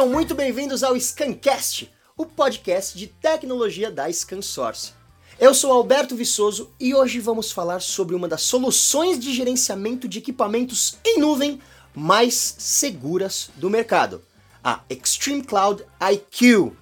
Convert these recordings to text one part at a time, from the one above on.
Sejam muito bem-vindos ao Scancast, o podcast de tecnologia da ScanSource. Eu sou Alberto Viçoso e hoje vamos falar sobre uma das soluções de gerenciamento de equipamentos em nuvem mais seguras do mercado, a Extreme Cloud IQ.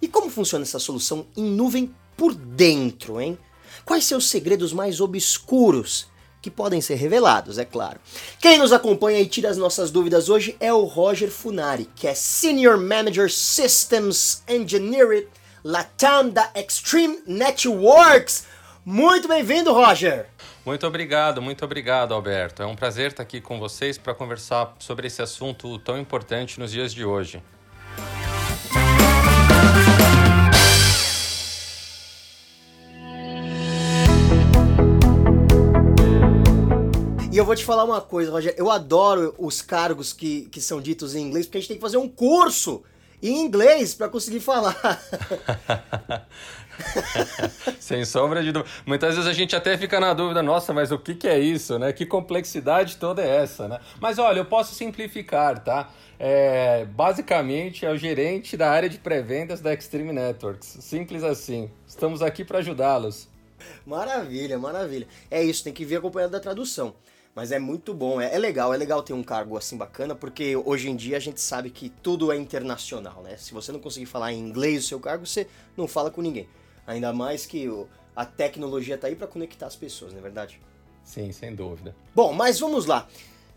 E como funciona essa solução em nuvem por dentro, hein? Quais seus segredos mais obscuros? Que podem ser revelados, é claro. Quem nos acompanha e tira as nossas dúvidas hoje é o Roger Funari, que é Senior Manager Systems Engineering Latam da Extreme Networks. Muito bem-vindo, Roger! Muito obrigado, muito obrigado, Alberto. É um prazer estar aqui com vocês para conversar sobre esse assunto tão importante nos dias de hoje. E eu vou te falar uma coisa, Roger. Eu adoro os cargos que, que são ditos em inglês, porque a gente tem que fazer um curso em inglês para conseguir falar. Sem sombra de dúvida. Muitas vezes a gente até fica na dúvida, nossa, mas o que, que é isso, né? Que complexidade toda é essa, né? Mas olha, eu posso simplificar, tá? É, basicamente é o gerente da área de pré-vendas da Extreme Networks. Simples assim. Estamos aqui para ajudá-los. Maravilha, maravilha. É isso, tem que vir acompanhado da tradução. Mas é muito bom, é, é, legal, é legal ter um cargo assim bacana, porque hoje em dia a gente sabe que tudo é internacional, né? Se você não conseguir falar em inglês o seu cargo, você não fala com ninguém. Ainda mais que a tecnologia tá aí para conectar as pessoas, não é verdade? Sim, sem dúvida. Bom, mas vamos lá.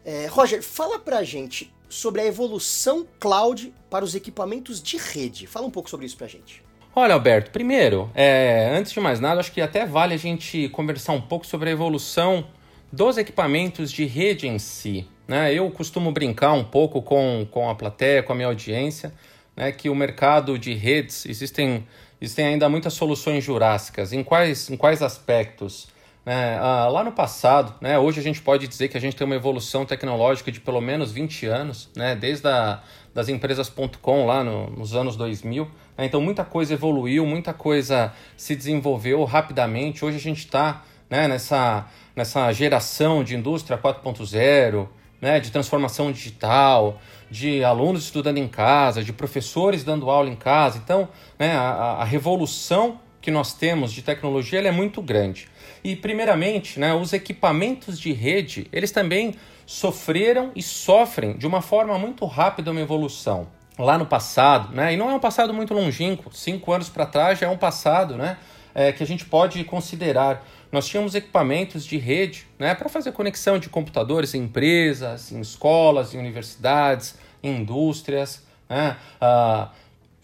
É, Roger, fala pra gente sobre a evolução cloud para os equipamentos de rede. Fala um pouco sobre isso pra gente. Olha, Alberto, primeiro, é, antes de mais nada, acho que até vale a gente conversar um pouco sobre a evolução dos equipamentos de rede em si. Né? Eu costumo brincar um pouco com, com a plateia, com a minha audiência, né? que o mercado de redes existem, existem ainda muitas soluções jurássicas. Em quais, em quais aspectos? Né? Ah, lá no passado, né? hoje a gente pode dizer que a gente tem uma evolução tecnológica de pelo menos 20 anos, né? desde a, das empresas.com lá no, nos anos 2000. Né? Então muita coisa evoluiu, muita coisa se desenvolveu rapidamente. Hoje a gente está né, nessa nessa geração de indústria 4.0, né, de transformação digital, de alunos estudando em casa, de professores dando aula em casa. Então, né, a, a revolução que nós temos de tecnologia é muito grande. E, primeiramente, né, os equipamentos de rede, eles também sofreram e sofrem de uma forma muito rápida uma evolução. Lá no passado, né, e não é um passado muito longínquo, cinco anos para trás já é um passado né, é, que a gente pode considerar nós tínhamos equipamentos de rede né, para fazer conexão de computadores em empresas, em escolas, em universidades, em indústrias. Né, uh,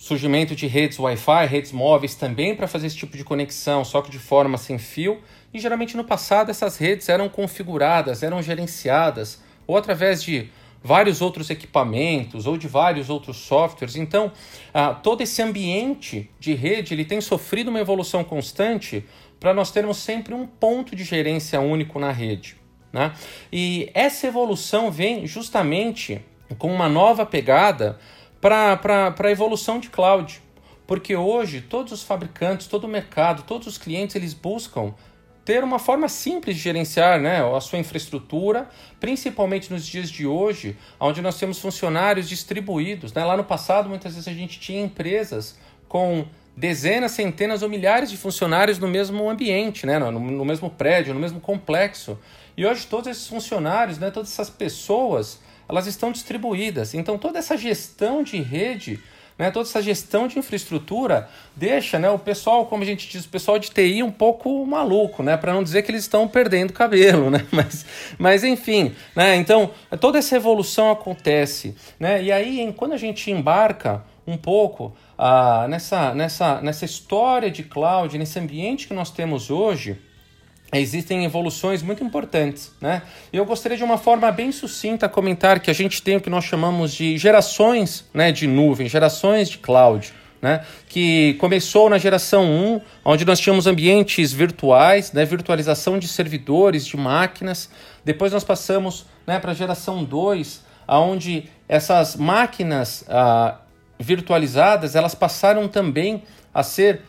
surgimento de redes Wi-Fi, redes móveis também para fazer esse tipo de conexão, só que de forma sem fio. E geralmente no passado essas redes eram configuradas, eram gerenciadas, ou através de vários outros equipamentos ou de vários outros softwares. Então, uh, todo esse ambiente de rede ele tem sofrido uma evolução constante para nós termos sempre um ponto de gerência único na rede. Né? E essa evolução vem justamente com uma nova pegada para a evolução de cloud. Porque hoje todos os fabricantes, todo o mercado, todos os clientes, eles buscam ter uma forma simples de gerenciar né, a sua infraestrutura, principalmente nos dias de hoje, onde nós temos funcionários distribuídos. Né? Lá no passado, muitas vezes a gente tinha empresas com dezenas, centenas ou milhares de funcionários no mesmo ambiente, né? no, no mesmo prédio, no mesmo complexo. E hoje todos esses funcionários, né, todas essas pessoas, elas estão distribuídas. Então toda essa gestão de rede, né, toda essa gestão de infraestrutura deixa né, o pessoal, como a gente diz, o pessoal de TI um pouco maluco, né, para não dizer que eles estão perdendo cabelo. Né? Mas, mas enfim, né, então toda essa evolução acontece. Né, e aí, quando a gente embarca um pouco ah, nessa, nessa, nessa história de cloud, nesse ambiente que nós temos hoje, existem evoluções muito importantes, né? Eu gostaria de uma forma bem sucinta comentar que a gente tem o que nós chamamos de gerações, né, de nuvem, gerações de cloud, né? Que começou na geração 1, onde nós tínhamos ambientes virtuais, né, virtualização de servidores, de máquinas. Depois nós passamos, né, para a geração 2, onde essas máquinas ah, virtualizadas, elas passaram também a ser,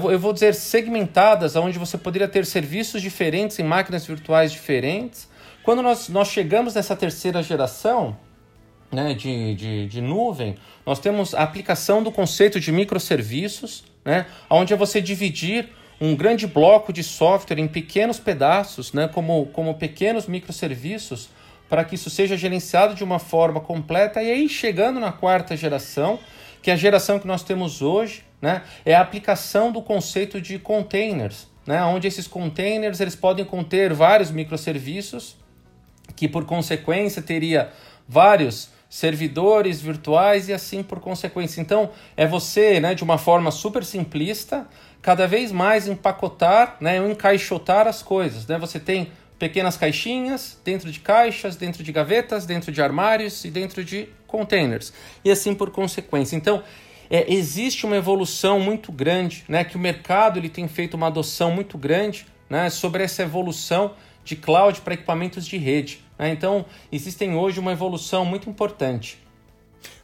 vou, eu vou dizer, segmentadas, onde você poderia ter serviços diferentes em máquinas virtuais diferentes. Quando nós, nós chegamos nessa terceira geração, né, de, de, de nuvem, nós temos a aplicação do conceito de microserviços, né, onde é você dividir um grande bloco de software em pequenos pedaços, né, como, como pequenos microserviços, para que isso seja gerenciado de uma forma completa. E aí, chegando na quarta geração, que é a geração que nós temos hoje, né, é a aplicação do conceito de containers, né, onde esses containers eles podem conter vários microserviços, que por consequência teria vários servidores virtuais e assim por consequência. Então, é você, né, de uma forma super simplista, cada vez mais empacotar, né, encaixotar as coisas. Né? Você tem pequenas caixinhas dentro de caixas, dentro de gavetas, dentro de armários e dentro de containers. E assim por consequência. Então, é, existe uma evolução muito grande, né, que o mercado ele tem feito uma adoção muito grande né, sobre essa evolução de cloud para equipamentos de rede. Né? Então, existem hoje uma evolução muito importante.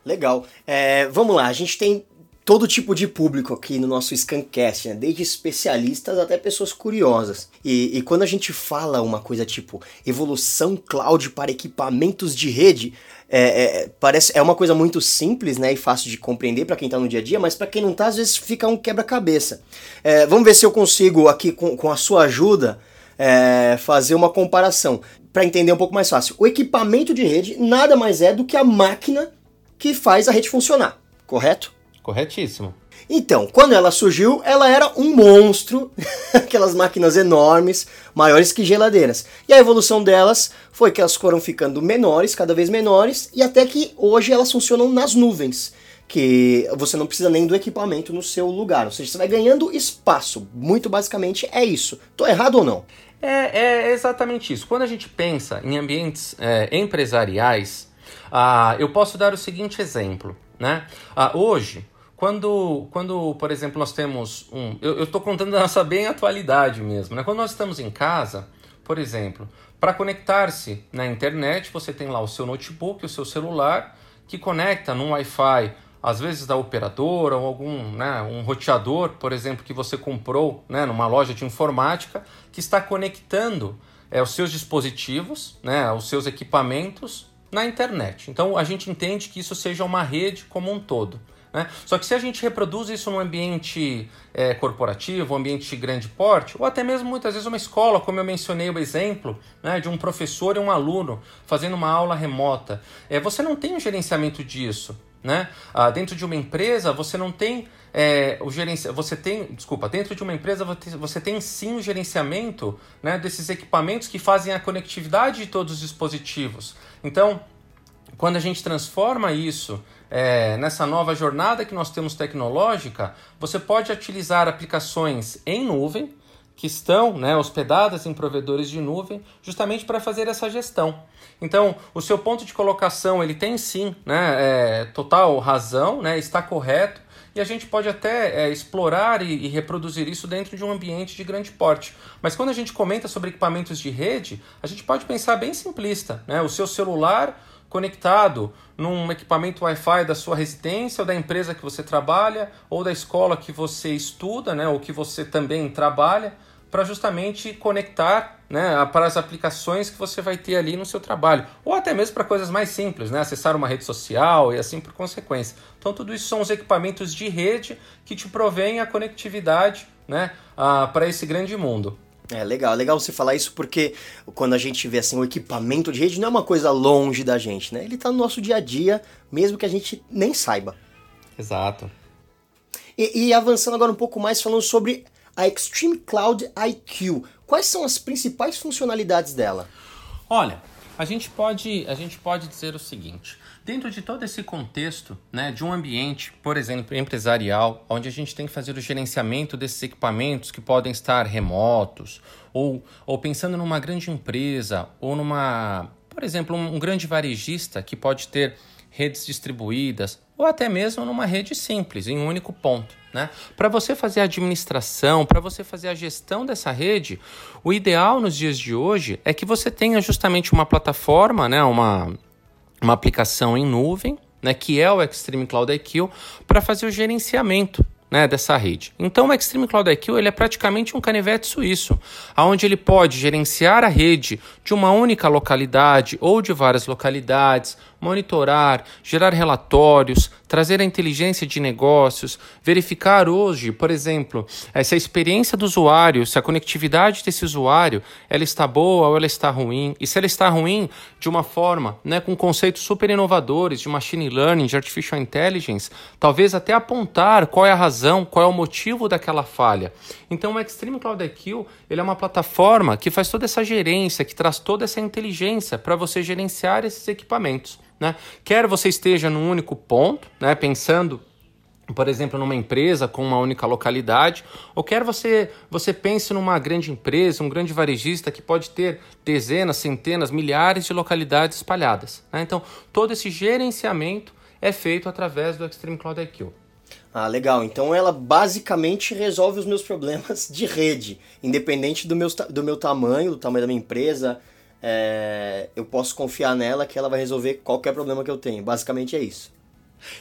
Legal. É, vamos lá, a gente tem todo tipo de público aqui no nosso Scancast, né? desde especialistas até pessoas curiosas. E, e, quando a gente fala uma coisa tipo evolução cloud para equipamentos de rede, é, é, parece é uma coisa muito simples né, e fácil de compreender para quem está no dia a dia, mas para quem não está, às vezes fica um quebra-cabeça. É, vamos ver se eu consigo aqui, com, com a sua ajuda, é, fazer uma comparação para entender um pouco mais fácil. O equipamento de rede nada mais é do que a máquina que faz a rede funcionar, correto? Corretíssimo. Então, quando ela surgiu, ela era um monstro, aquelas máquinas enormes, maiores que geladeiras. E a evolução delas foi que elas foram ficando menores, cada vez menores, e até que hoje elas funcionam nas nuvens que você não precisa nem do equipamento no seu lugar, ou seja, você vai ganhando espaço. Muito basicamente é isso. Tô errado ou não? É, é exatamente isso. Quando a gente pensa em ambientes é, empresariais, ah, eu posso dar o seguinte exemplo. Né? Ah, hoje, quando, quando, por exemplo, nós temos um. Eu estou contando a nossa bem atualidade mesmo. Né? Quando nós estamos em casa, por exemplo, para conectar-se na internet, você tem lá o seu notebook, o seu celular, que conecta num Wi-Fi às vezes da operadora ou algum né, um roteador, por exemplo, que você comprou né, numa loja de informática, que está conectando é, os seus dispositivos, né, os seus equipamentos na internet. Então a gente entende que isso seja uma rede como um todo. Né? Só que se a gente reproduz isso num ambiente é, corporativo, um ambiente de grande porte, ou até mesmo muitas vezes uma escola, como eu mencionei o exemplo né, de um professor e um aluno fazendo uma aula remota, é, você não tem um gerenciamento disso. Né? Ah, dentro de uma empresa você não tem é, o gerenciamento, você tem, desculpa, dentro de uma empresa você tem sim o gerenciamento né, desses equipamentos que fazem a conectividade de todos os dispositivos. Então, quando a gente transforma isso é, nessa nova jornada que nós temos tecnológica, você pode utilizar aplicações em nuvem que estão né, hospedadas em provedores de nuvem, justamente para fazer essa gestão. Então, o seu ponto de colocação ele tem sim né, é, total razão, né, está correto, e a gente pode até é, explorar e, e, reproduzir isso dentro de um ambiente de grande porte. Mas quando a gente comenta sobre equipamentos de rede, a gente pode pensar bem simplista, né? O seu celular conectado num equipamento Wi-Fi da sua residência ou da empresa que você trabalha ou da escola que você estuda, né, ou que você também trabalha para justamente conectar né, para as aplicações que você vai ter ali no seu trabalho. Ou até mesmo para coisas mais simples, né, acessar uma rede social e assim por consequência. Então, tudo isso são os equipamentos de rede que te provêm a conectividade né, para esse grande mundo. É legal, é legal você falar isso porque quando a gente vê assim o equipamento de rede não é uma coisa longe da gente, né? Ele está no nosso dia a dia, mesmo que a gente nem saiba. Exato. E, e avançando agora um pouco mais falando sobre a Extreme Cloud IQ. Quais são as principais funcionalidades dela? Olha, a gente pode, a gente pode dizer o seguinte: dentro de todo esse contexto, né, de um ambiente, por exemplo, empresarial, onde a gente tem que fazer o gerenciamento desses equipamentos que podem estar remotos, ou, ou pensando numa grande empresa, ou numa, por exemplo, um, um grande varejista que pode ter redes distribuídas, ou até mesmo numa rede simples, em um único ponto. Né? Para você fazer a administração, para você fazer a gestão dessa rede, o ideal nos dias de hoje é que você tenha justamente uma plataforma, né? uma, uma aplicação em nuvem, né? que é o Extreme Cloud IQ, para fazer o gerenciamento né, dessa rede. Então o Extreme Cloud IQ ele é praticamente um canivete suíço, onde ele pode gerenciar a rede de uma única localidade ou de várias localidades, monitorar, gerar relatórios, trazer a inteligência de negócios, verificar hoje, por exemplo, se a experiência do usuário, se a conectividade desse usuário, ela está boa ou ela está ruim, e se ela está ruim de uma forma, né, com conceitos super inovadores de machine learning, de artificial intelligence, talvez até apontar qual é a razão, qual é o motivo daquela falha. Então o Extreme Cloud IQ, ele é uma plataforma que faz toda essa gerência, que traz toda essa inteligência para você gerenciar esses equipamentos. Né? Quer você esteja num único ponto, né, pensando por exemplo, numa empresa com uma única localidade, ou quer você você pense numa grande empresa, um grande varejista que pode ter dezenas, centenas, milhares de localidades espalhadas. Né? Então, todo esse gerenciamento é feito através do Extreme Cloud IQ. Ah, legal. Então ela basicamente resolve os meus problemas de rede, independente do meu, do meu tamanho, do tamanho da minha empresa, é, eu posso confiar nela que ela vai resolver qualquer problema que eu tenho. Basicamente é isso.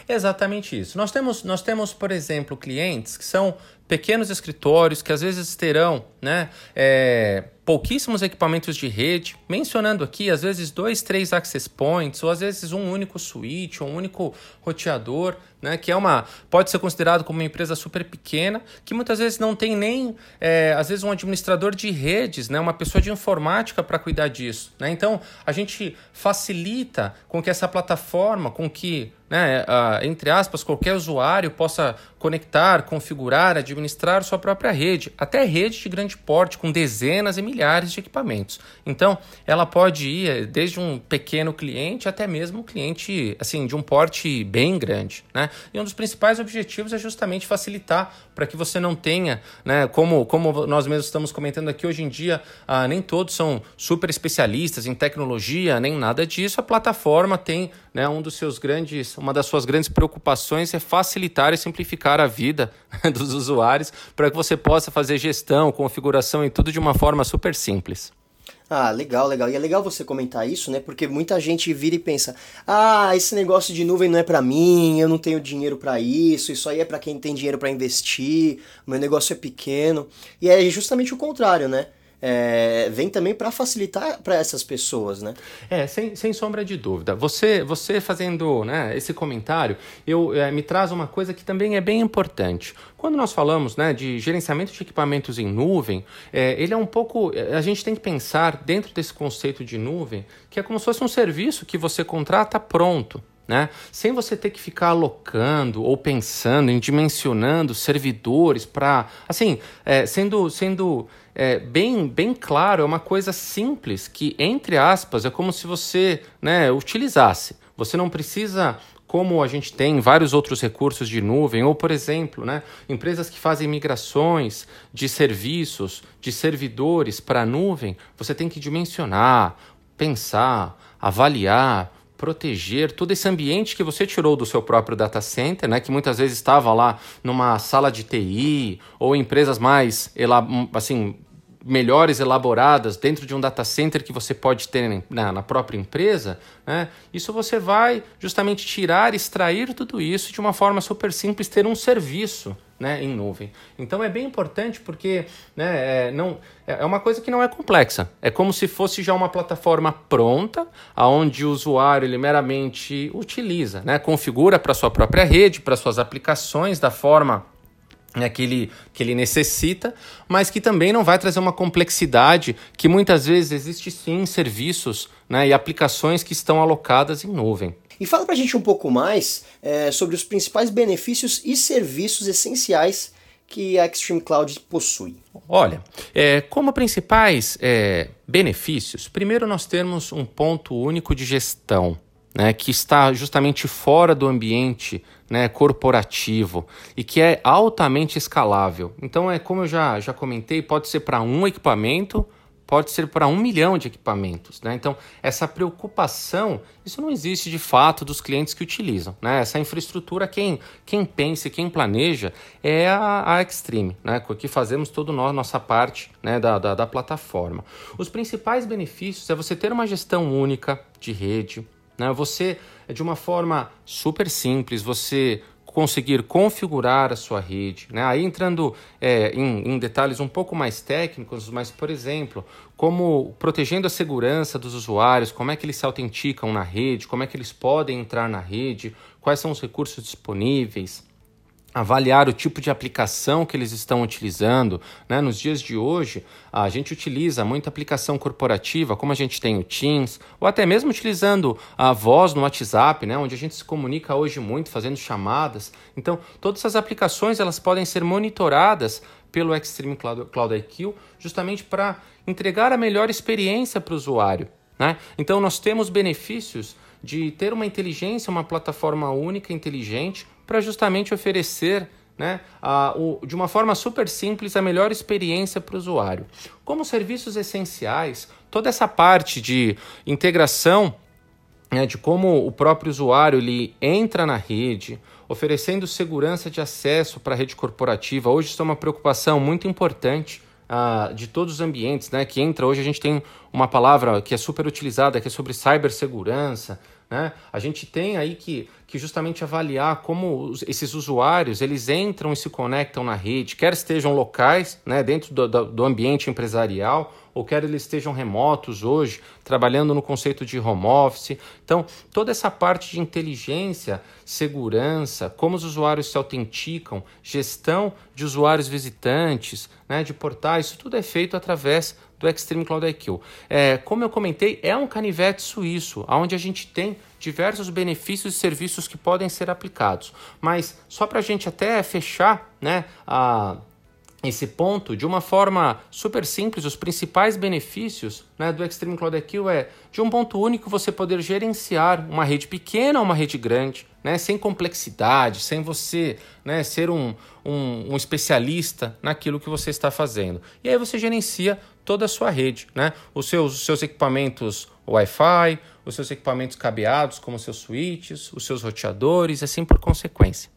Exatamente isso. Nós temos, nós temos, por exemplo, clientes que são pequenos escritórios que às vezes terão né, é, pouquíssimos equipamentos de rede, mencionando aqui às vezes dois, três access points, ou às vezes um único switch, um único roteador, né, que é uma pode ser considerado como uma empresa super pequena, que muitas vezes não tem nem é, às vezes um administrador de redes, né, uma pessoa de informática para cuidar disso. Né? Então a gente facilita com que essa plataforma, com que né, uh, entre aspas, qualquer usuário possa conectar, configurar, administrar sua própria rede, até rede de grande porte, com dezenas e milhares de equipamentos. Então, ela pode ir desde um pequeno cliente até mesmo um cliente assim de um porte bem grande. Né? E um dos principais objetivos é justamente facilitar para que você não tenha, né, como, como nós mesmos estamos comentando aqui hoje em dia, uh, nem todos são super especialistas em tecnologia, nem nada disso. A plataforma tem né, um dos seus grandes, uma das suas grandes preocupações é facilitar e simplificar a vida dos usuários para que você possa fazer gestão, configuração e tudo de uma forma super simples. Ah, legal, legal. E é legal você comentar isso, né? Porque muita gente vira e pensa: "Ah, esse negócio de nuvem não é para mim, eu não tenho dinheiro para isso, isso aí é para quem tem dinheiro para investir, meu negócio é pequeno". E é justamente o contrário, né? É, vem também para facilitar para essas pessoas, né? É, sem, sem sombra de dúvida. Você, você fazendo né, esse comentário, eu é, me traz uma coisa que também é bem importante. Quando nós falamos né, de gerenciamento de equipamentos em nuvem, é, ele é um pouco. A gente tem que pensar dentro desse conceito de nuvem que é como se fosse um serviço que você contrata pronto. Né? Sem você ter que ficar alocando ou pensando em dimensionando servidores para, assim, é, sendo, sendo é, bem, bem claro, é uma coisa simples que, entre aspas, é como se você né, utilizasse. Você não precisa como a gente tem vários outros recursos de nuvem, ou, por exemplo, né, empresas que fazem migrações de serviços, de servidores para a nuvem, você tem que dimensionar, pensar, avaliar, proteger todo esse ambiente que você tirou do seu próprio data center, né, que muitas vezes estava lá numa sala de TI ou empresas mais assim melhores elaboradas dentro de um data center que você pode ter na, na própria empresa, né? isso você vai justamente tirar, extrair tudo isso de uma forma super simples, ter um serviço né, em nuvem. Então é bem importante porque né, é, não, é, é uma coisa que não é complexa. É como se fosse já uma plataforma pronta, aonde o usuário ele meramente utiliza, né, configura para sua própria rede, para suas aplicações da forma né, que, ele, que ele necessita, mas que também não vai trazer uma complexidade que muitas vezes existe sim em serviços né, e aplicações que estão alocadas em nuvem. E fala para a gente um pouco mais é, sobre os principais benefícios e serviços essenciais que a Extreme Cloud possui. Olha, é, como principais é, benefícios, primeiro nós temos um ponto único de gestão né, que está justamente fora do ambiente né, corporativo e que é altamente escalável. Então, é como eu já, já comentei, pode ser para um equipamento, pode ser para um milhão de equipamentos. Né? Então, essa preocupação, isso não existe de fato dos clientes que utilizam. Né? Essa infraestrutura, quem, quem pensa e quem planeja é a, a Extreme, né? que fazemos toda a nossa parte né, da, da, da plataforma. Os principais benefícios é você ter uma gestão única de rede, né? Você, de uma forma super simples, você conseguir configurar a sua rede. Né? Aí entrando é, em, em, detalhes um pouco mais técnicos, mas, por exemplo, como protegendo a segurança dos usuários, como é que eles se autenticam na rede, como é que eles podem entrar na rede, quais são os recursos disponíveis avaliar o tipo de aplicação que eles estão utilizando. Né? Nos dias de hoje, a gente utiliza muita aplicação corporativa, como a gente tem o Teams, ou até mesmo utilizando a voz no WhatsApp, né? onde a gente se comunica hoje muito, fazendo chamadas. Então, todas essas aplicações elas podem ser monitoradas pelo Extreme Cloud, Cloud IQ, justamente para entregar a melhor experiência para o usuário. Né? Então, nós temos benefícios de ter uma inteligência, uma plataforma única, inteligente, para justamente oferecer né, a, o, de uma forma super simples a melhor experiência para o usuário. Como serviços essenciais, toda essa parte de integração né, de como o próprio usuário ele entra na rede, oferecendo segurança de acesso para a rede corporativa. Hoje isso é uma preocupação muito importante uh, de todos os ambientes, né? Que entra hoje a gente tem uma palavra que é super utilizada, que é sobre cibersegurança. Né? A gente tem aí que, que justamente avaliar como os, esses usuários eles entram e se conectam na rede, quer estejam locais, né, dentro do, do, do ambiente empresarial, ou quer eles estejam remotos hoje, trabalhando no conceito de home office. Então, toda essa parte de inteligência, segurança, como os usuários se autenticam, gestão de usuários visitantes, né, de portais, isso tudo é feito através do Extreme Cloud IQ. É, como eu comentei, é um canivete suíço, onde a gente tem diversos benefícios e serviços que podem ser aplicados. Mas só para a gente até fechar né, a, esse ponto de uma forma super simples, os principais benefícios né, do Extreme Cloud IQ é de um ponto único você poder gerenciar uma rede pequena ou uma rede grande, né, sem complexidade, sem você né, ser um, um, um especialista naquilo que você está fazendo. E aí você gerencia toda a sua rede, né? Os seus, os seus equipamentos Wi-Fi, os seus equipamentos cabeados, como os seus switches, os seus roteadores, assim por consequência.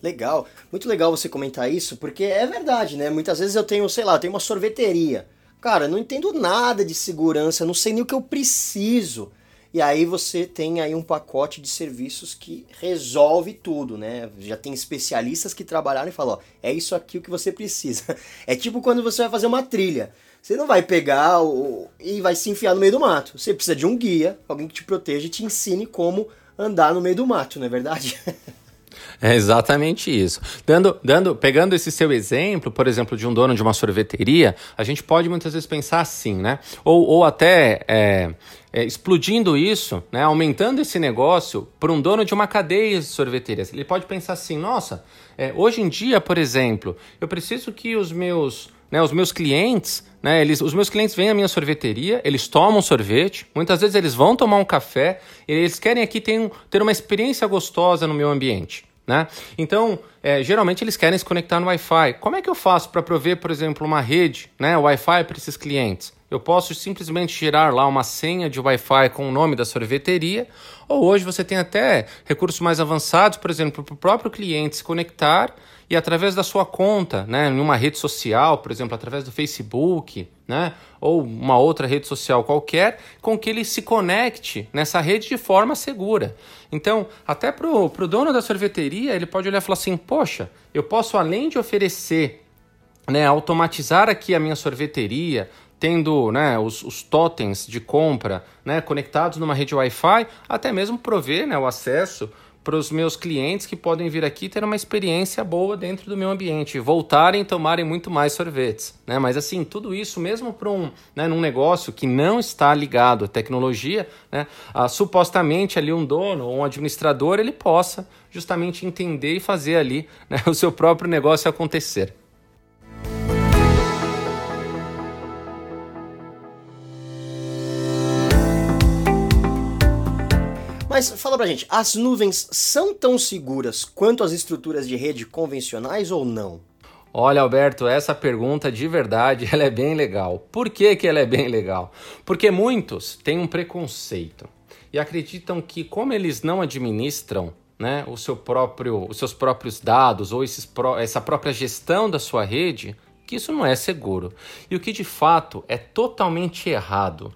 Legal, muito legal você comentar isso, porque é verdade, né? Muitas vezes eu tenho, sei lá, eu tenho uma sorveteria. Cara, não entendo nada de segurança, não sei nem o que eu preciso. E aí você tem aí um pacote de serviços que resolve tudo, né? Já tem especialistas que trabalharam e falam, ó, é isso aqui o que você precisa. É tipo quando você vai fazer uma trilha. Você não vai pegar o... e vai se enfiar no meio do mato. Você precisa de um guia, alguém que te proteja e te ensine como andar no meio do mato, não é verdade? É exatamente isso. Dando, dando, pegando esse seu exemplo, por exemplo, de um dono de uma sorveteria, a gente pode muitas vezes pensar assim, né? Ou, ou até é, é, explodindo isso, né? aumentando esse negócio para um dono de uma cadeia de sorveterias. Ele pode pensar assim: nossa, é, hoje em dia, por exemplo, eu preciso que os meus né, os meus clientes, né, eles, os meus clientes vêm à minha sorveteria, eles tomam sorvete, muitas vezes eles vão tomar um café, eles querem aqui ter, ter uma experiência gostosa no meu ambiente. Né? Então, é, geralmente eles querem se conectar no Wi-Fi. Como é que eu faço para prover, por exemplo, uma rede né, Wi-Fi para esses clientes? Eu posso simplesmente gerar lá uma senha de Wi-Fi com o nome da sorveteria, ou hoje você tem até recursos mais avançados, por exemplo, para o próprio cliente se conectar e através da sua conta, né, em uma rede social, por exemplo, através do Facebook, né, ou uma outra rede social qualquer, com que ele se conecte nessa rede de forma segura. Então, até para o dono da sorveteria, ele pode olhar e falar assim: poxa, eu posso além de oferecer, né, automatizar aqui a minha sorveteria, tendo né, os, os totens de compra né, conectados numa rede Wi-Fi, até mesmo prover né, o acesso para os meus clientes que podem vir aqui ter uma experiência boa dentro do meu ambiente, voltarem e tomarem muito mais sorvetes. Né? Mas assim, tudo isso, mesmo para um né, num negócio que não está ligado à tecnologia, né, ah, supostamente ali um dono ou um administrador ele possa justamente entender e fazer ali né, o seu próprio negócio acontecer. Mas fala pra gente, as nuvens são tão seguras quanto as estruturas de rede convencionais ou não? Olha, Alberto, essa pergunta de verdade ela é bem legal. Por que, que ela é bem legal? Porque muitos têm um preconceito e acreditam que, como eles não administram né, o seu próprio, os seus próprios dados ou esses, essa própria gestão da sua rede, que isso não é seguro. E o que de fato é totalmente errado.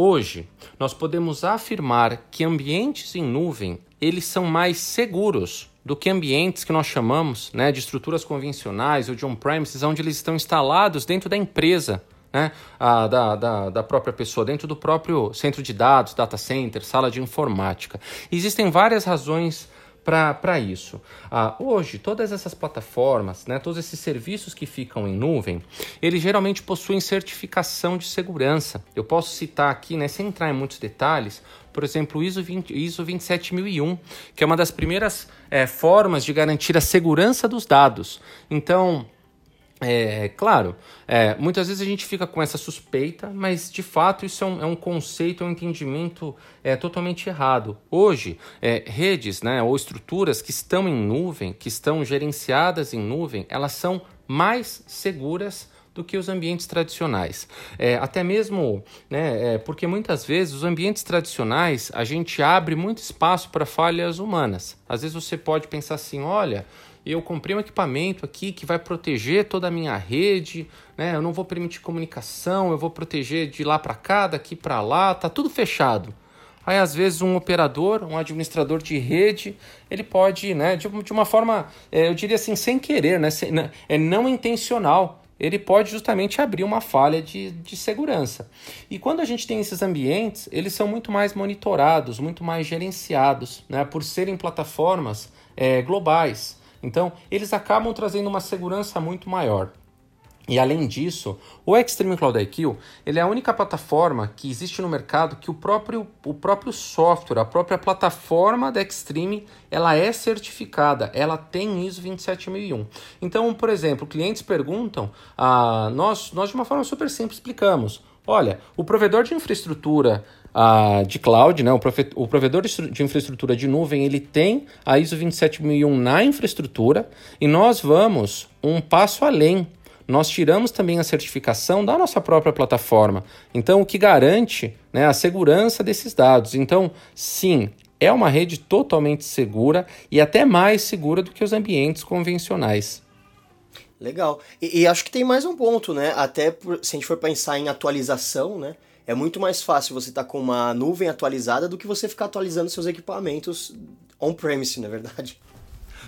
Hoje, nós podemos afirmar que ambientes em nuvem, eles são mais seguros do que ambientes que nós chamamos né, de estruturas convencionais ou de on-premises, onde eles estão instalados dentro da empresa né, a, da, da, da, própria pessoa, dentro do próprio centro de dados, data center, sala de informática. Existem várias razões para isso. Ah, hoje, todas essas plataformas, né, todos esses serviços que ficam em nuvem, eles geralmente possuem certificação de segurança. Eu posso citar aqui, né, sem entrar em muitos detalhes, por exemplo, o ISO, 20, ISO 27001, que é uma das primeiras é, formas de garantir a segurança dos dados. Então, é, claro, é, muitas vezes a gente fica com essa suspeita, mas de fato isso é um, é um conceito, é um entendimento é, totalmente errado. Hoje, é, redes né, ou estruturas que estão em nuvem, que estão gerenciadas em nuvem, elas são mais seguras do que os ambientes tradicionais. É, até mesmo né, é, porque muitas vezes os ambientes tradicionais a gente abre muito espaço para falhas humanas. Às vezes você pode pensar assim: olha, eu comprei um equipamento aqui que vai proteger toda a minha rede, né? Eu não vou permitir comunicação, eu vou proteger de lá para cá, daqui para lá, tá tudo fechado. Aí às vezes um operador, um administrador de rede, ele pode, né, de, de uma forma, é, eu diria assim, sem querer, né, sem, né, é não intencional, ele pode justamente abrir uma falha de, de segurança. E quando a gente tem esses ambientes, eles são muito mais monitorados, muito mais gerenciados, né, por serem plataformas é, globais. Então, eles acabam trazendo uma segurança muito maior. E além disso, o Extreme Cloud IQ ele é a única plataforma que existe no mercado que o próprio, o próprio software, a própria plataforma da Extreme, ela é certificada, ela tem ISO 27001. Então, por exemplo, clientes perguntam, ah, nós, nós de uma forma super simples explicamos, olha, o provedor de infraestrutura de cloud, né? o, prove o provedor de infraestrutura de nuvem, ele tem a ISO 27001 na infraestrutura e nós vamos um passo além. Nós tiramos também a certificação da nossa própria plataforma. Então, o que garante né, a segurança desses dados. Então, sim, é uma rede totalmente segura e até mais segura do que os ambientes convencionais. Legal. E, e acho que tem mais um ponto, né? Até por, se a gente for pensar em atualização, né? É muito mais fácil você estar tá com uma nuvem atualizada do que você ficar atualizando seus equipamentos on-premise, na é verdade.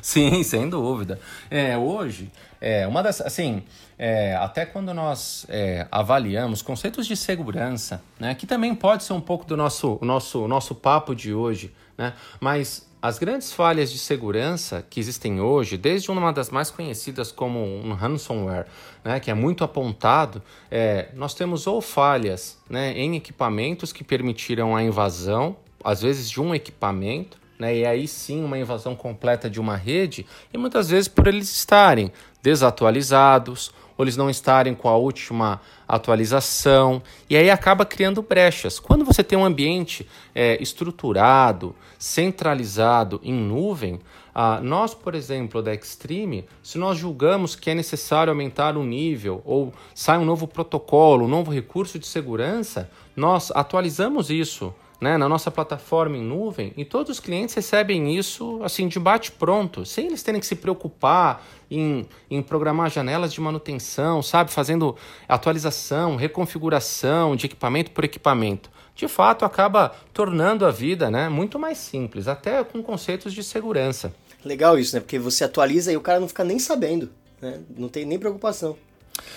Sim, sem dúvida. É, hoje, é, uma das, assim, é, até quando nós é, avaliamos conceitos de segurança, né, que também pode ser um pouco do nosso, nosso, nosso papo de hoje, né, mas as grandes falhas de segurança que existem hoje, desde uma das mais conhecidas como um ransomware, né, que é muito apontado, é, nós temos ou falhas né, em equipamentos que permitiram a invasão, às vezes de um equipamento, né, e aí sim uma invasão completa de uma rede, e muitas vezes por eles estarem desatualizados ou eles não estarem com a última atualização, e aí acaba criando brechas. Quando você tem um ambiente é, estruturado, centralizado em nuvem, ah, nós, por exemplo, da Extreme, se nós julgamos que é necessário aumentar o nível ou sai um novo protocolo, um novo recurso de segurança, nós atualizamos isso né, na nossa plataforma em nuvem e todos os clientes recebem isso assim de bate pronto, sem eles terem que se preocupar em, em programar janelas de manutenção, sabe, fazendo atualização, reconfiguração de equipamento por equipamento. De fato, acaba tornando a vida né, muito mais simples, até com conceitos de segurança. Legal isso, né? Porque você atualiza e o cara não fica nem sabendo, né? Não tem nem preocupação.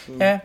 Hum. É,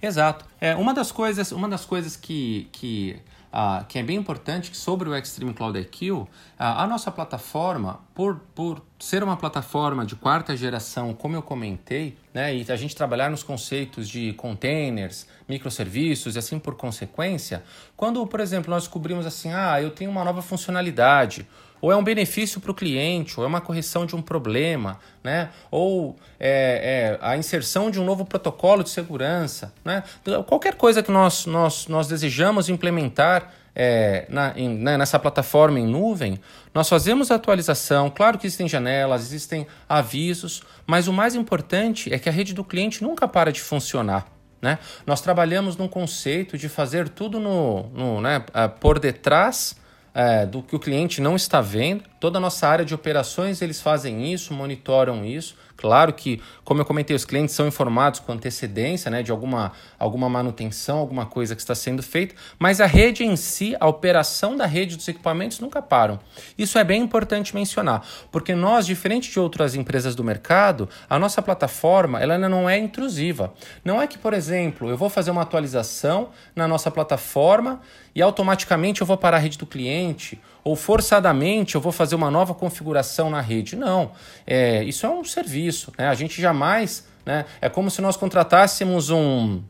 exato. É, uma das coisas, uma das coisas que, que uh, que é bem importante, sobre o Extreme Cloud IQ, uh, a nossa plataforma, por, por ser uma plataforma de quarta geração, como eu comentei, né, e a gente trabalhar nos conceitos de containers, microserviços e assim por consequência, quando, por exemplo, nós descobrimos assim, ah, eu tenho uma nova funcionalidade, ou é um benefício para o cliente, ou é uma correção de um problema, né? ou é, é, a inserção de um novo protocolo de segurança. Né? Qualquer coisa que nós, nós, nós desejamos implementar é, na, em, né, nessa plataforma em nuvem, nós fazemos a atualização. Claro que existem janelas, existem avisos, mas o mais importante é que a rede do cliente nunca para de funcionar. Né? Nós trabalhamos num conceito de fazer tudo no, no né, por detrás é, do que o cliente não está vendo. Toda a nossa área de operações eles fazem isso, monitoram isso, Claro que, como eu comentei, os clientes são informados com antecedência né, de alguma, alguma manutenção, alguma coisa que está sendo feita, mas a rede em si, a operação da rede dos equipamentos nunca param. Isso é bem importante mencionar, porque nós, diferente de outras empresas do mercado, a nossa plataforma ela não é intrusiva. Não é que, por exemplo, eu vou fazer uma atualização na nossa plataforma e automaticamente eu vou parar a rede do cliente ou forçadamente eu vou fazer uma nova configuração na rede. Não, é, isso é um serviço. Né? A gente jamais. Né? É como se nós contratássemos um,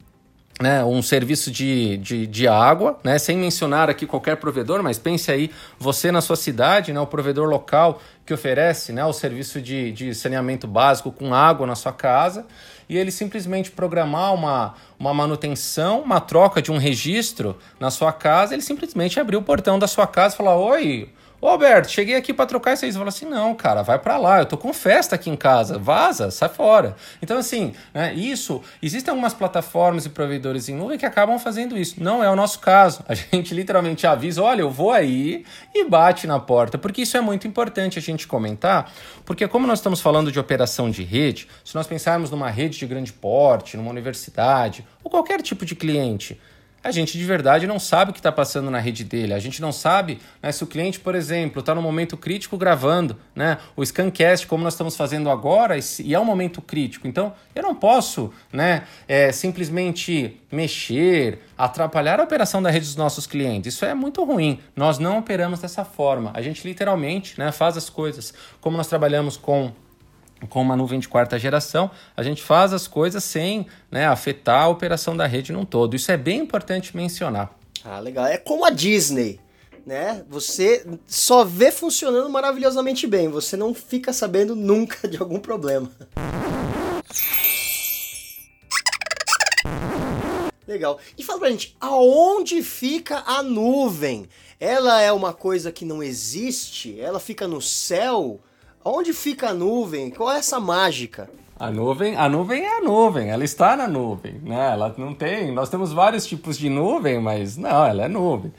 né, um serviço de, de, de, água, né, sem mencionar aqui qualquer provedor, mas pense aí você na sua cidade, né, o provedor local que oferece né, o serviço de, de saneamento básico com água na sua casa, e ele simplesmente programar uma, uma manutenção, uma troca de um registro na sua casa, ele simplesmente abrir o portão da sua casa e falar: Oi, Ô Alberto, cheguei aqui para trocar isso aí. Você assim: não, cara, vai para lá, eu tô com festa aqui em casa, vaza, sai fora. Então, assim, né, isso, existem algumas plataformas e provedores em nuvem que acabam fazendo isso. Não é o nosso caso. A gente literalmente avisa: olha, eu vou aí e bate na porta, porque isso é muito importante a gente comentar, porque como nós estamos falando de operação de rede, se nós pensarmos numa rede de grande porte, numa universidade, ou qualquer tipo de cliente, a gente de verdade não sabe o que está passando na rede dele. A gente não sabe né, se o cliente, por exemplo, está no momento crítico gravando né, o Scancast, como nós estamos fazendo agora, e é um momento crítico. Então, eu não posso né, é, simplesmente mexer, atrapalhar a operação da rede dos nossos clientes. Isso é muito ruim. Nós não operamos dessa forma. A gente literalmente né, faz as coisas como nós trabalhamos com com uma nuvem de quarta geração, a gente faz as coisas sem né, afetar a operação da rede num todo. Isso é bem importante mencionar. Ah, legal. É como a Disney, né? Você só vê funcionando maravilhosamente bem, você não fica sabendo nunca de algum problema. Legal. E fala pra gente, aonde fica a nuvem? Ela é uma coisa que não existe? Ela fica no céu? Onde fica a nuvem? Qual é essa mágica? A nuvem, a nuvem é a nuvem, ela está na nuvem, né? Ela não tem. Nós temos vários tipos de nuvem, mas não, ela é nuvem.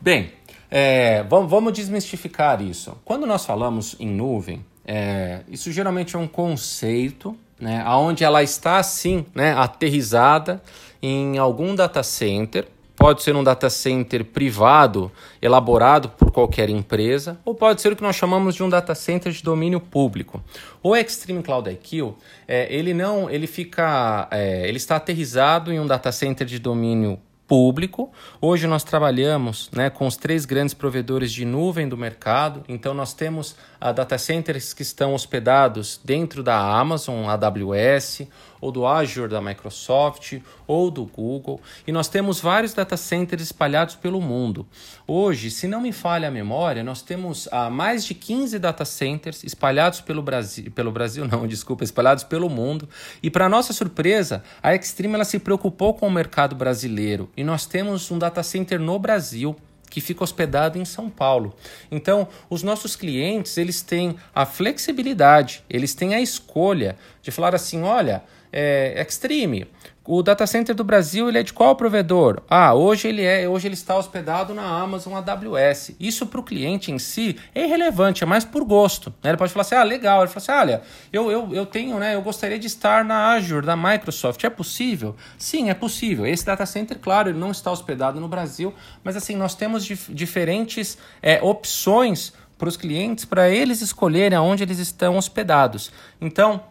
Bem, é, vamos, vamos, desmistificar isso. Quando nós falamos em nuvem, é, isso geralmente é um conceito, né? Onde ela está assim, né? Aterrizada em algum data center pode ser um data center privado elaborado por qualquer empresa, ou pode ser o que nós chamamos de um data center de domínio público. O Extreme Cloud IQ, é, ele não, ele fica, é, ele está aterrizado em um data center de domínio público. Hoje nós trabalhamos né, com os três grandes provedores de nuvem do mercado. Então nós temos a data centers que estão hospedados dentro da Amazon, AWS, ou do Azure da Microsoft, ou do Google. E nós temos vários data centers espalhados pelo mundo. Hoje, se não me falha a memória, nós temos ah, mais de 15 data centers espalhados pelo Brasil, pelo Brasil não, desculpa, espalhados pelo mundo. E para nossa surpresa, a Extreme ela se preocupou com o mercado brasileiro e nós temos um data center no Brasil que fica hospedado em São Paulo. Então, os nossos clientes, eles têm a flexibilidade, eles têm a escolha de falar assim, olha, é, Extreme, o data center do Brasil ele é de qual provedor? Ah, hoje ele é, hoje ele está hospedado na Amazon AWS. Isso para o cliente em si é irrelevante, é mais por gosto. Né? Ele pode falar assim, ah, legal. Ele fala assim, olha, eu, eu, eu tenho, né? Eu gostaria de estar na Azure da Microsoft. É possível? Sim, é possível. Esse data center, claro, ele não está hospedado no Brasil, mas assim nós temos dif diferentes é, opções para os clientes para eles escolherem aonde eles estão hospedados. Então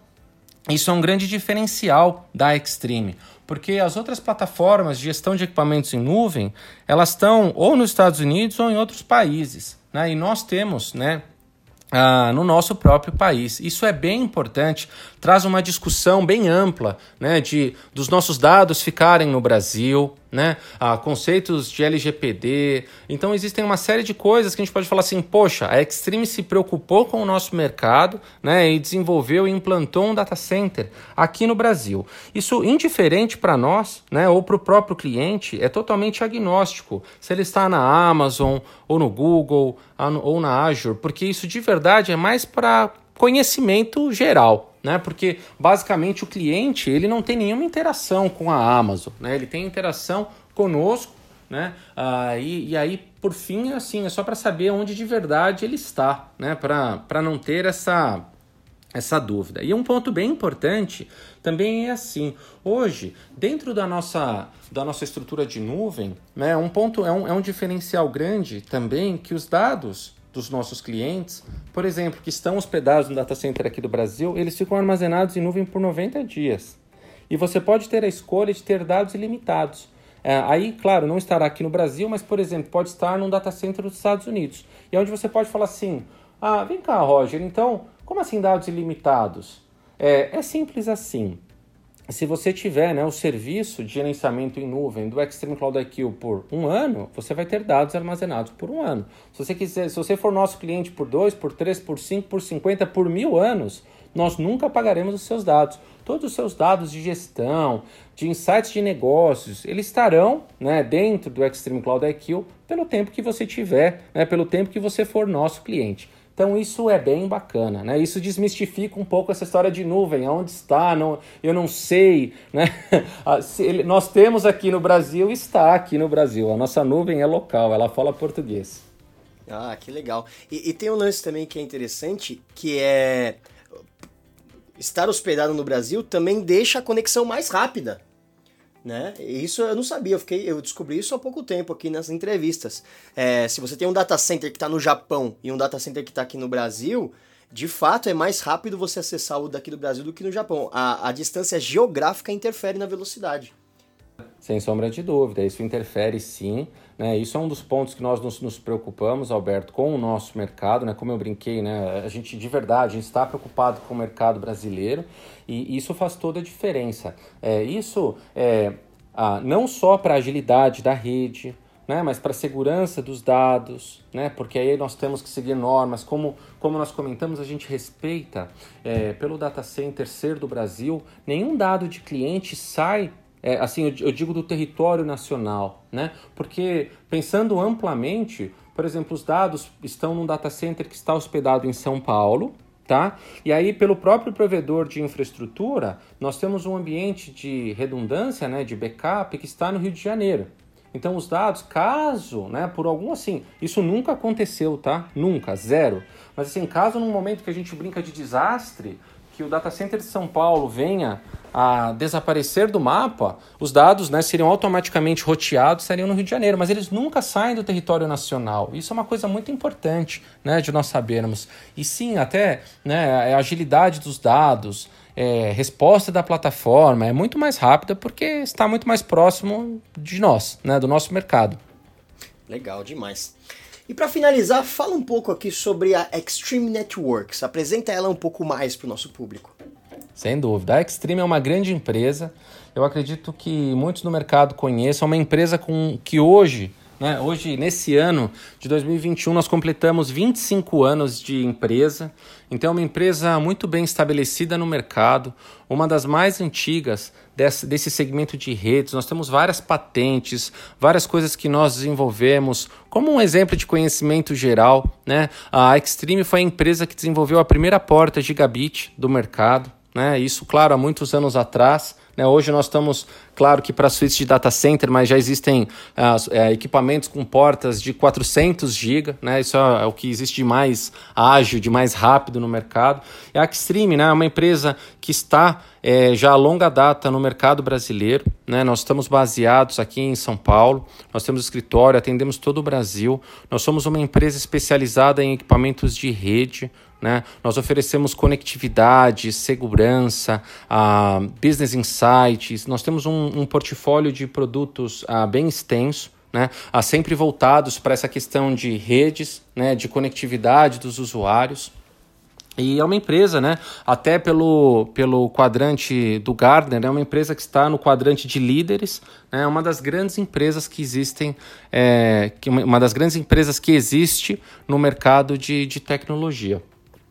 isso é um grande diferencial da Extreme, porque as outras plataformas de gestão de equipamentos em nuvem, elas estão ou nos Estados Unidos ou em outros países, né? E nós temos, né, ah, no nosso próprio país. Isso é bem importante, traz uma discussão bem ampla né, de, dos nossos dados ficarem no Brasil, né, ah, conceitos de LGPD. Então, existem uma série de coisas que a gente pode falar assim: poxa, a Extreme se preocupou com o nosso mercado né, e desenvolveu e implantou um data center aqui no Brasil. Isso, indiferente para nós né, ou para o próprio cliente, é totalmente agnóstico se ele está na Amazon ou no Google ou na Azure, porque isso de verdade é mais para conhecimento geral né? Porque basicamente o cliente ele não tem nenhuma interação com a Amazon, né? Ele tem interação conosco, né? Ah, e, e aí por fim assim é só para saber onde de verdade ele está, né? Para não ter essa essa dúvida. E um ponto bem importante também é assim: hoje, dentro da nossa, da nossa estrutura de nuvem, né, um ponto é um, é um diferencial grande também que os dados dos nossos clientes, por exemplo, que estão hospedados no data center aqui do Brasil, eles ficam armazenados em nuvem por 90 dias. E você pode ter a escolha de ter dados ilimitados. É, aí, claro, não estará aqui no Brasil, mas, por exemplo, pode estar num data center dos Estados Unidos. E é onde você pode falar assim: ah, vem cá, Roger, então como assim dados ilimitados? É, é simples assim. Se você tiver né, o serviço de gerenciamento em nuvem do Extreme Cloud IQ por um ano, você vai ter dados armazenados por um ano. Se você quiser, se você for nosso cliente por dois, por três, por cinco, por cinquenta, por mil anos, nós nunca pagaremos os seus dados. Todos os seus dados de gestão, de insights de negócios, eles estarão né, dentro do Extreme Cloud IQ pelo tempo que você tiver, né, pelo tempo que você for nosso cliente. Então isso é bem bacana, né? Isso desmistifica um pouco essa história de nuvem, aonde está, não, eu não sei, né? Ah, nós temos aqui no Brasil, está aqui no Brasil. A nossa nuvem é local, ela fala português. Ah, que legal. E, e tem um lance também que é interessante, que é estar hospedado no Brasil também deixa a conexão mais rápida né? Isso eu não sabia, eu, fiquei, eu descobri isso há pouco tempo aqui nas entrevistas. É, se você tem um data center que está no Japão e um data center que está aqui no Brasil, de fato é mais rápido você acessar o daqui do Brasil do que no Japão. A, a distância geográfica interfere na velocidade. Sem sombra de dúvida, isso interfere sim. Né? Isso é um dos pontos que nós nos, nos, preocupamos, Alberto, com o nosso mercado. Né? Como eu brinquei, né? a gente de verdade está preocupado com o mercado brasileiro e isso faz toda a diferença. É, isso é ah, não só para a agilidade da rede, né, mas para a segurança dos dados, né, porque aí nós temos que seguir normas. Como, como nós comentamos, a gente respeita, é, pelo data center ser do Brasil, nenhum dado de cliente sai é, assim, eu, eu digo do território nacional, né? Porque pensando amplamente, por exemplo, os dados estão num data center que está hospedado em São Paulo, tá? E aí, pelo próprio provedor de infraestrutura, nós temos um ambiente de redundância, né, de backup, que está no Rio de Janeiro. Então, os dados, caso, né, por algum assim, isso nunca aconteceu, tá? Nunca, zero. Mas assim, caso num momento que a gente brinca de desastre, que o data center de São Paulo venha a desaparecer do mapa, os dados né, seriam automaticamente roteados, estariam no Rio de Janeiro, mas eles nunca saem do território nacional. Isso é uma coisa muito importante né, de nós sabermos. E sim, até né, a agilidade dos dados, é, resposta da plataforma é muito mais rápida porque está muito mais próximo de nós, né, do nosso mercado. Legal demais. E para finalizar, fala um pouco aqui sobre a Extreme Networks. Apresenta ela um pouco mais para o nosso público. Sem dúvida. A Extreme é uma grande empresa. Eu acredito que muitos no mercado conheçam. É uma empresa com que hoje, né, hoje nesse ano de 2021, nós completamos 25 anos de empresa. Então é uma empresa muito bem estabelecida no mercado, uma das mais antigas desse, desse segmento de redes. Nós temos várias patentes, várias coisas que nós desenvolvemos. Como um exemplo de conhecimento geral, né? a Extreme foi a empresa que desenvolveu a primeira porta gigabit do mercado. Né? Isso, claro, há muitos anos atrás. Né? Hoje nós estamos, claro que para suítes de data center, mas já existem uh, equipamentos com portas de 400 GB, né? isso é, é, o que existe de mais ágil, de mais rápido no mercado. E a Xtreme né, é uma empresa que está é, já há longa data no mercado brasileiro. Né? Nós estamos baseados aqui em São Paulo, nós temos escritório, atendemos todo o Brasil. Nós somos uma empresa especializada em equipamentos de rede, né? Nós oferecemos conectividade, segurança, uh, business insights. Nós temos um, um portfólio de produtos uh, bem extenso. Né, uh, sempre voltados para essa questão de redes, né, de conectividade dos usuários. E é uma empresa, né, até pelo, pelo quadrante do Gardner, é uma empresa que está no quadrante de líderes, é né, uma das grandes empresas que existem, é, uma das grandes empresas que existe no mercado de, de tecnologia.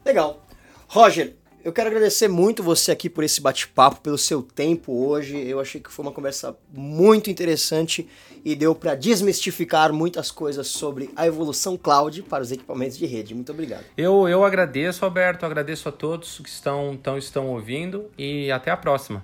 Legal. Roger, eu quero agradecer muito você aqui por esse bate-papo, pelo seu tempo hoje. Eu achei que foi uma conversa muito interessante e deu para desmistificar muitas coisas sobre a evolução cloud para os equipamentos de rede. Muito obrigado. Eu, eu agradeço, Alberto, agradeço a todos que estão, estão, estão ouvindo e até a próxima.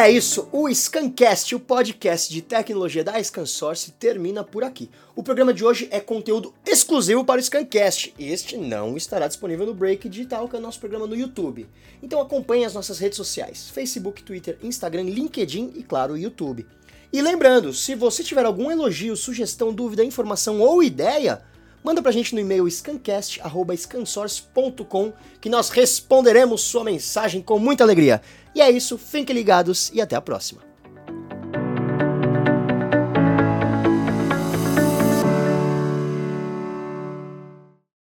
É isso, o Scancast, o podcast de tecnologia da ScanSource, termina por aqui. O programa de hoje é conteúdo exclusivo para o Scancast. Este não estará disponível no Break Digital, que é o nosso programa no YouTube. Então acompanhe as nossas redes sociais: Facebook, Twitter, Instagram, LinkedIn e, claro, YouTube. E lembrando, se você tiver algum elogio, sugestão, dúvida, informação ou ideia, manda pra gente no e-mail scancast.scansource.com que nós responderemos sua mensagem com muita alegria. E é isso, fiquem ligados e até a próxima.